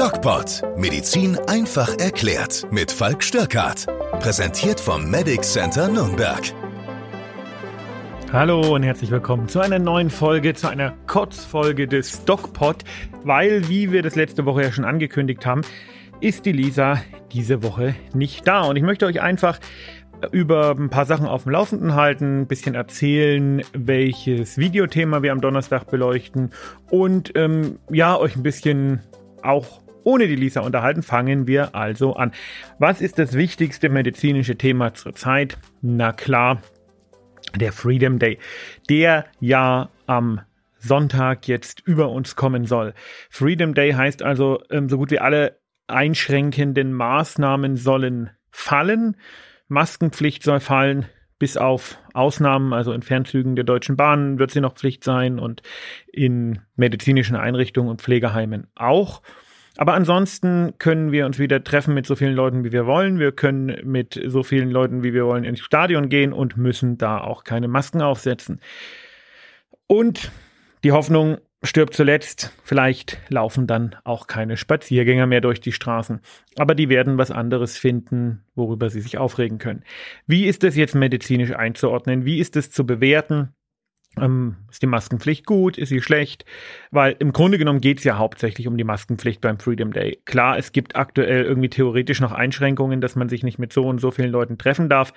DocPod. Medizin einfach erklärt. Mit Falk Störkart. Präsentiert vom Medic Center Nürnberg. Hallo und herzlich willkommen zu einer neuen Folge, zu einer Kurzfolge des DocPod, weil, wie wir das letzte Woche ja schon angekündigt haben, ist die Lisa diese Woche nicht da. Und ich möchte euch einfach über ein paar Sachen auf dem Laufenden halten, ein bisschen erzählen, welches Videothema wir am Donnerstag beleuchten und ähm, ja, euch ein bisschen auch ohne die Lisa unterhalten. Fangen wir also an. Was ist das wichtigste medizinische Thema zurzeit? Na klar, der Freedom Day, der ja am Sonntag jetzt über uns kommen soll. Freedom Day heißt also, ähm, so gut wie alle einschränkenden Maßnahmen sollen fallen. Maskenpflicht soll fallen, bis auf Ausnahmen, also in Fernzügen der Deutschen Bahn wird sie noch Pflicht sein und in medizinischen Einrichtungen und Pflegeheimen auch. Aber ansonsten können wir uns wieder treffen mit so vielen Leuten, wie wir wollen. Wir können mit so vielen Leuten, wie wir wollen, ins Stadion gehen und müssen da auch keine Masken aufsetzen. Und die Hoffnung, stirbt zuletzt. Vielleicht laufen dann auch keine Spaziergänger mehr durch die Straßen. Aber die werden was anderes finden, worüber sie sich aufregen können. Wie ist das jetzt medizinisch einzuordnen? Wie ist es zu bewerten? Ähm, ist die Maskenpflicht gut? Ist sie schlecht? Weil im Grunde genommen geht es ja hauptsächlich um die Maskenpflicht beim Freedom Day. Klar, es gibt aktuell irgendwie theoretisch noch Einschränkungen, dass man sich nicht mit so und so vielen Leuten treffen darf.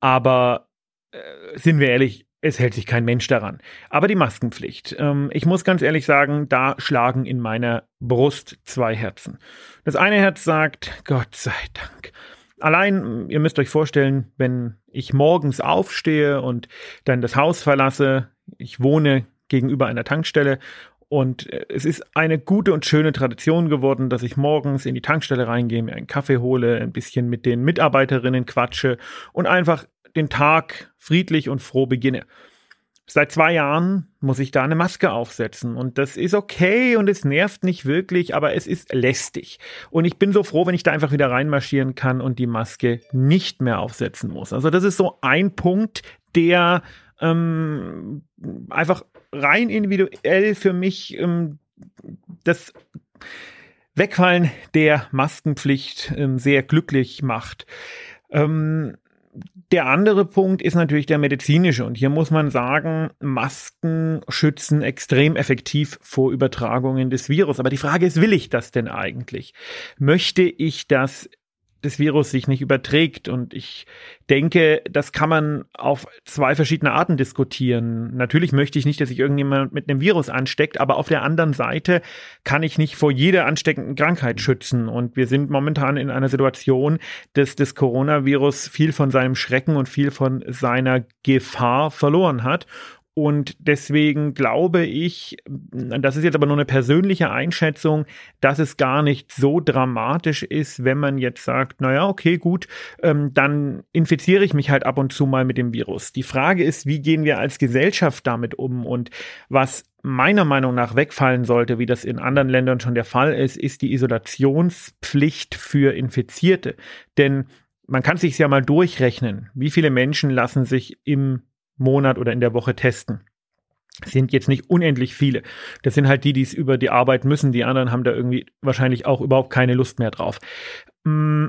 Aber äh, sind wir ehrlich, es hält sich kein Mensch daran. Aber die Maskenpflicht. Ähm, ich muss ganz ehrlich sagen, da schlagen in meiner Brust zwei Herzen. Das eine Herz sagt, Gott sei Dank. Allein, ihr müsst euch vorstellen, wenn ich morgens aufstehe und dann das Haus verlasse, ich wohne gegenüber einer Tankstelle und äh, es ist eine gute und schöne Tradition geworden, dass ich morgens in die Tankstelle reingehe, mir einen Kaffee hole, ein bisschen mit den Mitarbeiterinnen quatsche und einfach den Tag friedlich und froh beginne. Seit zwei Jahren muss ich da eine Maske aufsetzen und das ist okay und es nervt nicht wirklich, aber es ist lästig. Und ich bin so froh, wenn ich da einfach wieder reinmarschieren kann und die Maske nicht mehr aufsetzen muss. Also das ist so ein Punkt, der ähm, einfach rein individuell für mich ähm, das Wegfallen der Maskenpflicht ähm, sehr glücklich macht. Ähm, der andere Punkt ist natürlich der medizinische. Und hier muss man sagen, Masken schützen extrem effektiv vor Übertragungen des Virus. Aber die Frage ist, will ich das denn eigentlich? Möchte ich das das Virus sich nicht überträgt. Und ich denke, das kann man auf zwei verschiedene Arten diskutieren. Natürlich möchte ich nicht, dass sich irgendjemand mit einem Virus ansteckt, aber auf der anderen Seite kann ich nicht vor jeder ansteckenden Krankheit schützen. Und wir sind momentan in einer Situation, dass das Coronavirus viel von seinem Schrecken und viel von seiner Gefahr verloren hat. Und deswegen glaube ich, das ist jetzt aber nur eine persönliche Einschätzung, dass es gar nicht so dramatisch ist, wenn man jetzt sagt, naja, okay, gut, ähm, dann infiziere ich mich halt ab und zu mal mit dem Virus. Die Frage ist, wie gehen wir als Gesellschaft damit um? Und was meiner Meinung nach wegfallen sollte, wie das in anderen Ländern schon der Fall ist, ist die Isolationspflicht für Infizierte. Denn man kann sich ja mal durchrechnen, wie viele Menschen lassen sich im Monat oder in der Woche testen. Sind jetzt nicht unendlich viele. Das sind halt die, die es über die Arbeit müssen. Die anderen haben da irgendwie wahrscheinlich auch überhaupt keine Lust mehr drauf. Mm.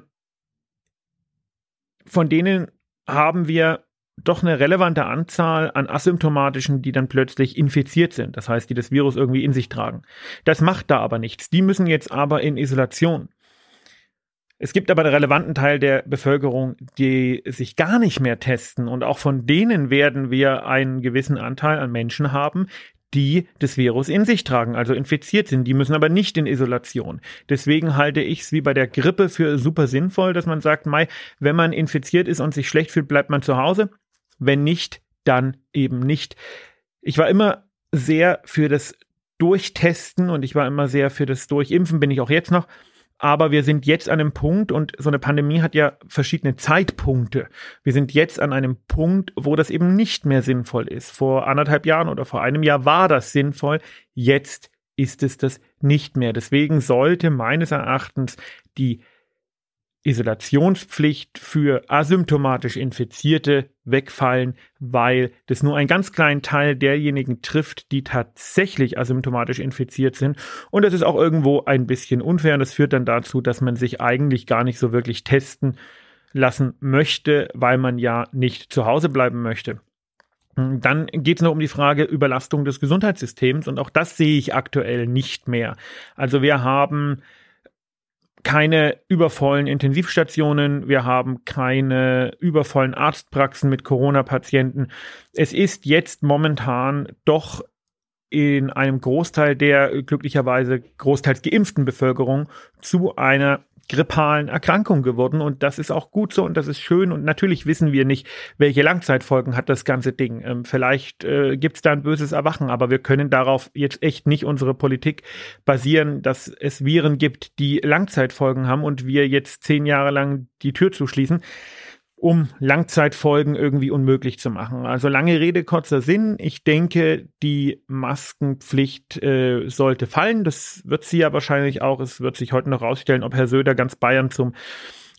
Von denen haben wir doch eine relevante Anzahl an asymptomatischen, die dann plötzlich infiziert sind. Das heißt, die das Virus irgendwie in sich tragen. Das macht da aber nichts. Die müssen jetzt aber in Isolation. Es gibt aber einen relevanten Teil der Bevölkerung, die sich gar nicht mehr testen. Und auch von denen werden wir einen gewissen Anteil an Menschen haben, die das Virus in sich tragen, also infiziert sind. Die müssen aber nicht in Isolation. Deswegen halte ich es wie bei der Grippe für super sinnvoll, dass man sagt, Mai, wenn man infiziert ist und sich schlecht fühlt, bleibt man zu Hause. Wenn nicht, dann eben nicht. Ich war immer sehr für das Durchtesten und ich war immer sehr für das Durchimpfen, bin ich auch jetzt noch. Aber wir sind jetzt an einem Punkt und so eine Pandemie hat ja verschiedene Zeitpunkte. Wir sind jetzt an einem Punkt, wo das eben nicht mehr sinnvoll ist. Vor anderthalb Jahren oder vor einem Jahr war das sinnvoll. Jetzt ist es das nicht mehr. Deswegen sollte meines Erachtens die Isolationspflicht für asymptomatisch Infizierte wegfallen, weil das nur einen ganz kleinen Teil derjenigen trifft, die tatsächlich asymptomatisch infiziert sind. Und das ist auch irgendwo ein bisschen unfair. Und das führt dann dazu, dass man sich eigentlich gar nicht so wirklich testen lassen möchte, weil man ja nicht zu Hause bleiben möchte. Dann geht es noch um die Frage Überlastung des Gesundheitssystems und auch das sehe ich aktuell nicht mehr. Also wir haben keine übervollen Intensivstationen, wir haben keine übervollen Arztpraxen mit Corona-Patienten. Es ist jetzt momentan doch in einem Großteil der glücklicherweise großteils geimpften Bevölkerung zu einer grippalen Erkrankung geworden und das ist auch gut so und das ist schön und natürlich wissen wir nicht, welche Langzeitfolgen hat das ganze Ding. Ähm, vielleicht äh, gibt es da ein böses Erwachen, aber wir können darauf jetzt echt nicht unsere Politik basieren, dass es Viren gibt, die Langzeitfolgen haben und wir jetzt zehn Jahre lang die Tür zuschließen um Langzeitfolgen irgendwie unmöglich zu machen. Also lange Rede, kurzer Sinn. Ich denke, die Maskenpflicht äh, sollte fallen. Das wird sie ja wahrscheinlich auch. Es wird sich heute noch rausstellen, ob Herr Söder ganz Bayern zum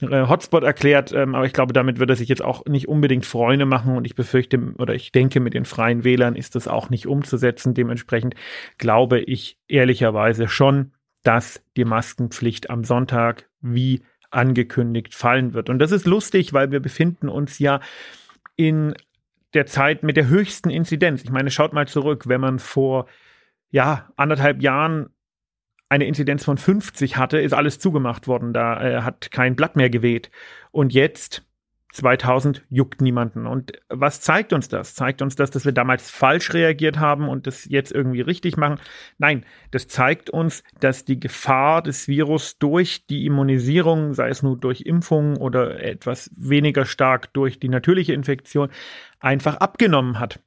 äh, Hotspot erklärt, ähm, aber ich glaube, damit wird er sich jetzt auch nicht unbedingt Freunde machen und ich befürchte oder ich denke, mit den freien Wählern ist das auch nicht umzusetzen. Dementsprechend glaube ich ehrlicherweise schon, dass die Maskenpflicht am Sonntag wie angekündigt fallen wird. Und das ist lustig, weil wir befinden uns ja in der Zeit mit der höchsten Inzidenz. Ich meine, schaut mal zurück, wenn man vor ja, anderthalb Jahren eine Inzidenz von 50 hatte, ist alles zugemacht worden. Da äh, hat kein Blatt mehr geweht. Und jetzt 2000 juckt niemanden. Und was zeigt uns das? Zeigt uns das, dass wir damals falsch reagiert haben und das jetzt irgendwie richtig machen? Nein, das zeigt uns, dass die Gefahr des Virus durch die Immunisierung, sei es nur durch Impfung oder etwas weniger stark durch die natürliche Infektion, einfach abgenommen hat.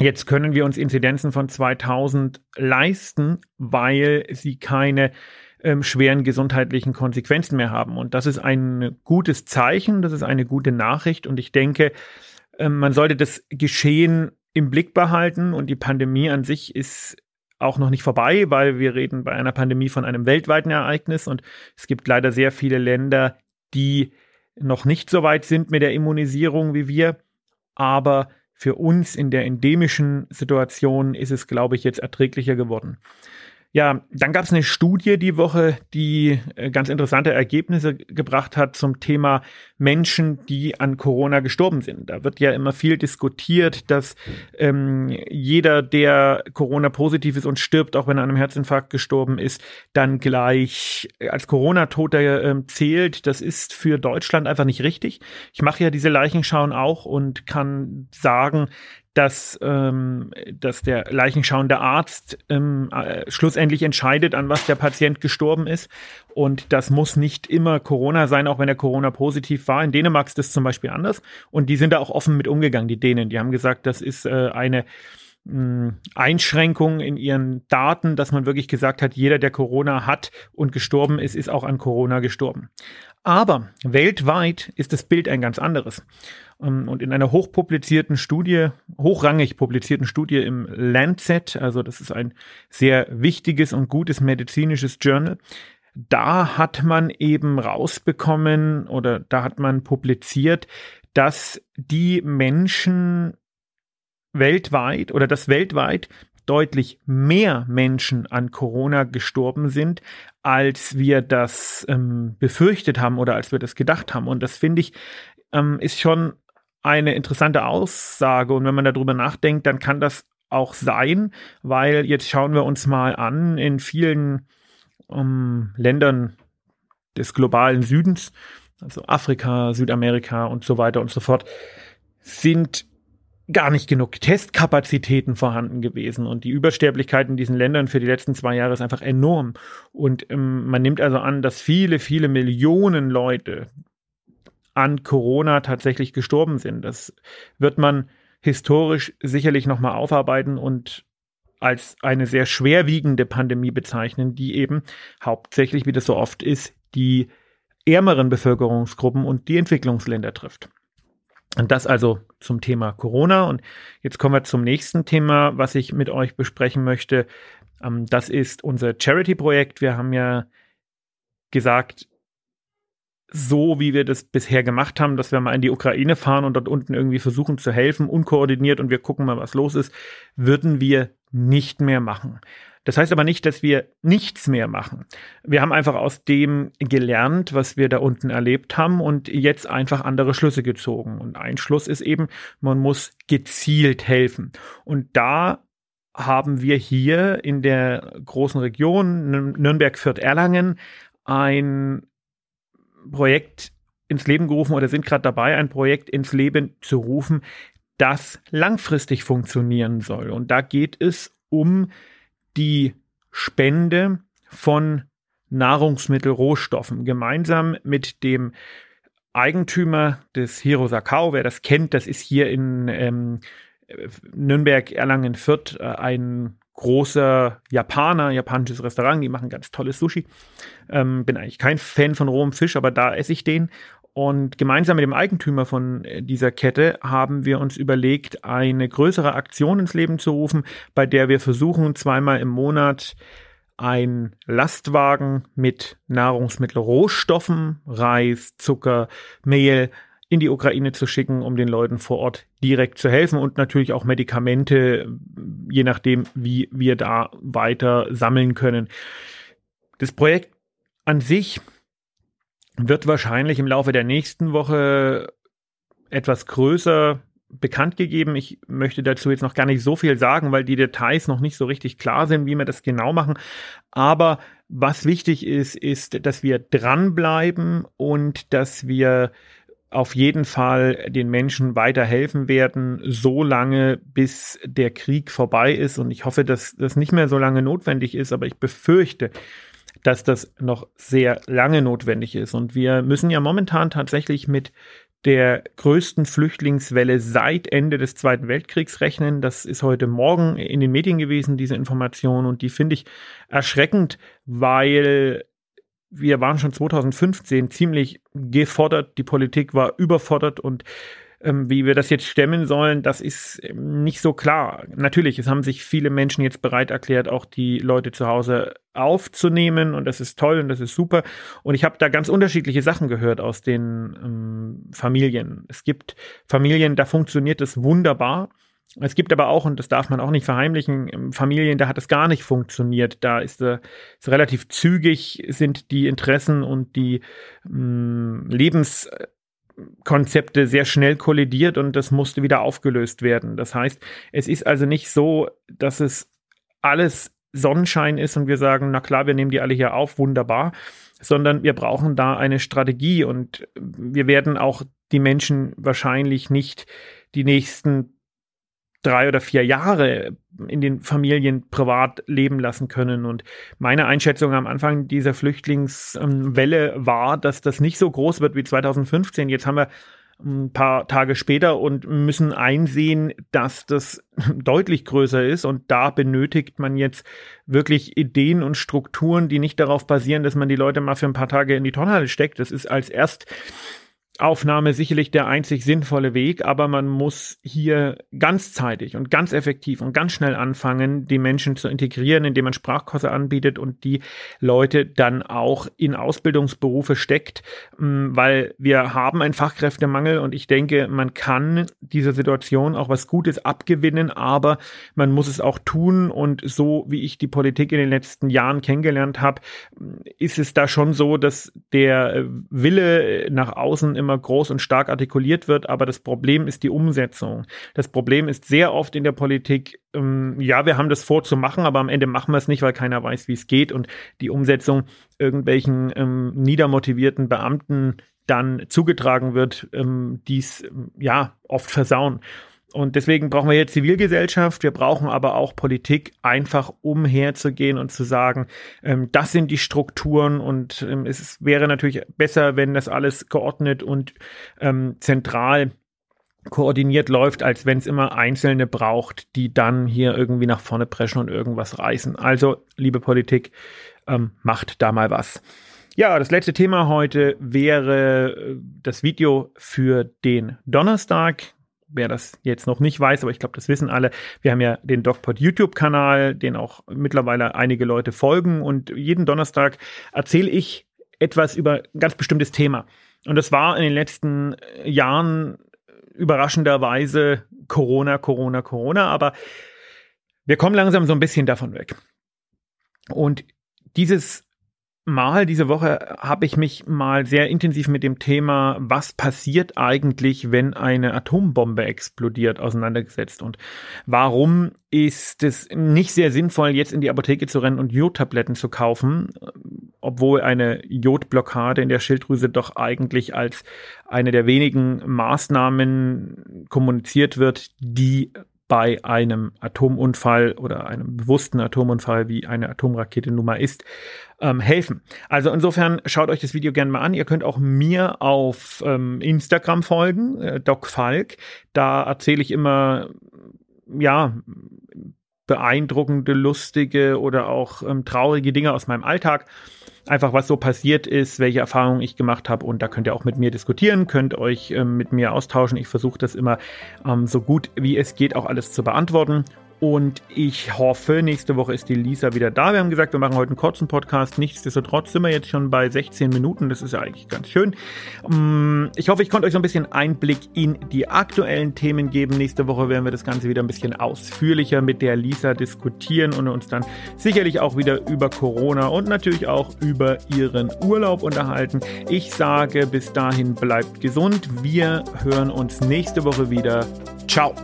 Jetzt können wir uns Inzidenzen von 2000 leisten, weil sie keine ähm, schweren gesundheitlichen Konsequenzen mehr haben. Und das ist ein gutes Zeichen, das ist eine gute Nachricht. Und ich denke, ähm, man sollte das Geschehen im Blick behalten. Und die Pandemie an sich ist auch noch nicht vorbei, weil wir reden bei einer Pandemie von einem weltweiten Ereignis. Und es gibt leider sehr viele Länder, die noch nicht so weit sind mit der Immunisierung wie wir. Aber für uns in der endemischen Situation ist es, glaube ich, jetzt erträglicher geworden. Ja, dann gab es eine Studie die Woche, die äh, ganz interessante Ergebnisse gebracht hat zum Thema Menschen, die an Corona gestorben sind. Da wird ja immer viel diskutiert, dass ähm, jeder, der Corona positiv ist und stirbt, auch wenn er an einem Herzinfarkt gestorben ist, dann gleich als Corona-Toter äh, zählt. Das ist für Deutschland einfach nicht richtig. Ich mache ja diese Leichenschauen auch und kann sagen, dass, ähm, dass der leichenschauende Arzt ähm, äh, schlussendlich entscheidet, an was der Patient gestorben ist. Und das muss nicht immer Corona sein, auch wenn er Corona positiv war. In Dänemark ist das zum Beispiel anders. Und die sind da auch offen mit umgegangen, die Dänen. Die haben gesagt, das ist äh, eine hm, Einschränkung in ihren Daten, dass man wirklich gesagt hat, jeder, der Corona hat und gestorben ist, ist auch an Corona gestorben. Aber weltweit ist das Bild ein ganz anderes. Ähm, und in einer hochpublizierten Studie, hochrangig publizierten Studie im Lancet, also das ist ein sehr wichtiges und gutes medizinisches Journal, da hat man eben rausbekommen oder da hat man publiziert, dass die Menschen weltweit oder dass weltweit deutlich mehr Menschen an Corona gestorben sind, als wir das ähm, befürchtet haben oder als wir das gedacht haben. Und das finde ich ähm, ist schon eine interessante Aussage. Und wenn man darüber nachdenkt, dann kann das auch sein, weil jetzt schauen wir uns mal an, in vielen ähm, Ländern des globalen Südens, also Afrika, Südamerika und so weiter und so fort, sind gar nicht genug Testkapazitäten vorhanden gewesen. Und die Übersterblichkeit in diesen Ländern für die letzten zwei Jahre ist einfach enorm. Und ähm, man nimmt also an, dass viele, viele Millionen Leute an Corona tatsächlich gestorben sind. Das wird man historisch sicherlich nochmal aufarbeiten und als eine sehr schwerwiegende Pandemie bezeichnen, die eben hauptsächlich, wie das so oft ist, die ärmeren Bevölkerungsgruppen und die Entwicklungsländer trifft. Und das also zum Thema Corona. Und jetzt kommen wir zum nächsten Thema, was ich mit euch besprechen möchte. Ähm, das ist unser Charity-Projekt. Wir haben ja gesagt, so, wie wir das bisher gemacht haben, dass wir mal in die Ukraine fahren und dort unten irgendwie versuchen zu helfen, unkoordiniert und wir gucken mal, was los ist, würden wir nicht mehr machen. Das heißt aber nicht, dass wir nichts mehr machen. Wir haben einfach aus dem gelernt, was wir da unten erlebt haben und jetzt einfach andere Schlüsse gezogen. Und ein Schluss ist eben, man muss gezielt helfen. Und da haben wir hier in der großen Region Nürnberg-Fürth-Erlangen ein Projekt ins Leben gerufen oder sind gerade dabei, ein Projekt ins Leben zu rufen, das langfristig funktionieren soll. Und da geht es um die Spende von Nahrungsmittelrohstoffen gemeinsam mit dem Eigentümer des Hirosakao, wer das kennt, das ist hier in ähm, Nürnberg, Erlangen, Fürth äh, ein großer Japaner, japanisches Restaurant, die machen ganz tolles Sushi. Ähm, bin eigentlich kein Fan von rohem Fisch, aber da esse ich den. Und gemeinsam mit dem Eigentümer von äh, dieser Kette haben wir uns überlegt, eine größere Aktion ins Leben zu rufen, bei der wir versuchen, zweimal im Monat ein Lastwagen mit Nahrungsmittelrohstoffen, Reis, Zucker, Mehl in die Ukraine zu schicken, um den Leuten vor Ort direkt zu helfen und natürlich auch Medikamente, je nachdem, wie wir da weiter sammeln können. Das Projekt an sich wird wahrscheinlich im Laufe der nächsten Woche etwas größer bekannt gegeben. Ich möchte dazu jetzt noch gar nicht so viel sagen, weil die Details noch nicht so richtig klar sind, wie wir das genau machen. Aber was wichtig ist, ist, dass wir dranbleiben und dass wir auf jeden Fall den Menschen weiterhelfen werden, so lange, bis der Krieg vorbei ist. Und ich hoffe, dass das nicht mehr so lange notwendig ist, aber ich befürchte, dass das noch sehr lange notwendig ist. Und wir müssen ja momentan tatsächlich mit der größten Flüchtlingswelle seit Ende des Zweiten Weltkriegs rechnen. Das ist heute Morgen in den Medien gewesen, diese Information. Und die finde ich erschreckend, weil wir waren schon 2015 ziemlich gefordert. Die Politik war überfordert und ähm, wie wir das jetzt stemmen sollen, das ist ähm, nicht so klar. Natürlich, es haben sich viele Menschen jetzt bereit erklärt, auch die Leute zu Hause aufzunehmen und das ist toll und das ist super. Und ich habe da ganz unterschiedliche Sachen gehört aus den ähm, Familien. Es gibt Familien, da funktioniert es wunderbar. Es gibt aber auch, und das darf man auch nicht verheimlichen, Familien, da hat es gar nicht funktioniert. Da ist äh, relativ zügig, sind die Interessen und die mh, mm, Lebens sehr schnell kollidiert und das musste wieder aufgelöst werden. Das heißt, es ist also nicht so, dass es alles Sonnenschein ist und wir sagen, na klar, wir nehmen die alle hier auf, wunderbar, sondern wir brauchen da eine Strategie und wir werden auch die Menschen wahrscheinlich nicht die nächsten drei oder vier Jahre in den Familien privat leben lassen können. Und meine Einschätzung am Anfang dieser Flüchtlingswelle war, dass das nicht so groß wird wie 2015. Jetzt haben wir ein paar Tage später und müssen einsehen, dass das deutlich größer ist. Und da benötigt man jetzt wirklich Ideen und Strukturen, die nicht darauf basieren, dass man die Leute mal für ein paar Tage in die Tonhalle steckt. Das ist als erst Aufnahme sicherlich der einzig sinnvolle Weg, aber man muss hier ganzzeitig und ganz effektiv und ganz schnell anfangen, die Menschen zu integrieren, indem man Sprachkurse anbietet und die Leute dann auch in Ausbildungsberufe steckt, mm, weil wir haben einen Fachkräftemangel und ich denke, man kann dieser Situation auch was Gutes abgewinnen, aber man muss es auch tun und so wie ich die Politik in den letzten Jahren kennengelernt habe, ist es da schon so, dass der Wille nach außen immer immer groß und stark artikuliert wird, aber das Problem ist die Umsetzung. Das Problem ist sehr oft in der Politik, ähm, ja, wir haben das vor zu machen, aber am Ende machen wir es nicht, weil keiner weiß, wie es geht und die Umsetzung irgendwelchen ähm, niedermotivierten Beamten dann zugetragen wird, ähm, dies ja oft versauen. Und deswegen brauchen wir jetzt Zivilgesellschaft, wir brauchen aber auch Politik, einfach umherzugehen und zu sagen, ähm, das sind die Strukturen und ähm, es wäre natürlich besser, wenn das alles geordnet und ähm, zentral koordiniert läuft, als wenn es immer Einzelne braucht, die dann hier irgendwie nach vorne preschen und irgendwas reißen. Also, liebe Politik, ähm, macht da mal was. Ja, das letzte Thema heute wäre äh, das Video für den Donnerstag wer das jetzt noch nicht weiß, aber ich glaube, das wissen alle. Wir haben ja den DocPod YouTube-Kanal, den auch mittlerweile einige Leute folgen und jeden Donnerstag erzähle ich etwas über ein ganz bestimmtes Thema. Und das war in den letzten Jahren überraschenderweise Corona, Corona, Corona, aber wir kommen langsam so ein bisschen davon weg. Und dieses Mal, diese Woche, habe ich mich mal sehr intensiv mit dem Thema, was passiert eigentlich, wenn eine Atombombe explodiert, auseinandergesetzt. Und warum ist es nicht sehr sinnvoll, jetzt in die Apotheke zu rennen und Jodtabletten zu kaufen, obwohl eine Jodblockade in der Schilddrüse doch eigentlich als eine der wenigen Maßnahmen kommuniziert wird, die bei einem Atomunfall oder einem bewussten Atomunfall, wie eine Atomrakete nun mal ist, ähm, helfen. Also insofern schaut euch das Video gerne mal an. Ihr könnt auch mir auf ähm, Instagram folgen, äh, Doc Falk. Da erzähle ich immer, ja, beeindruckende, lustige oder auch ähm, traurige Dinge aus meinem Alltag einfach was so passiert ist, welche Erfahrungen ich gemacht habe und da könnt ihr auch mit mir diskutieren, könnt euch ähm, mit mir austauschen. Ich versuche das immer ähm, so gut wie es geht auch alles zu beantworten und ich hoffe, nächste Woche ist die Lisa wieder da. Wir haben gesagt, wir machen heute einen kurzen Podcast. Nichtsdestotrotz sind wir jetzt schon bei 16 Minuten. Das ist ja eigentlich ganz schön. Mm, ich hoffe, ich konnte euch so ein bisschen Einblick in die aktuellen Themen geben. Nächste Woche werden wir das Ganze wieder ein bisschen ausführlicher mit der Lisa diskutieren und uns dann sicherlich auch wieder über Corona und natürlich auch über ihren Urlaub unterhalten. Ich sage bis dahin bleibt gesund. Wir hören uns nächste Woche wieder. Ciao.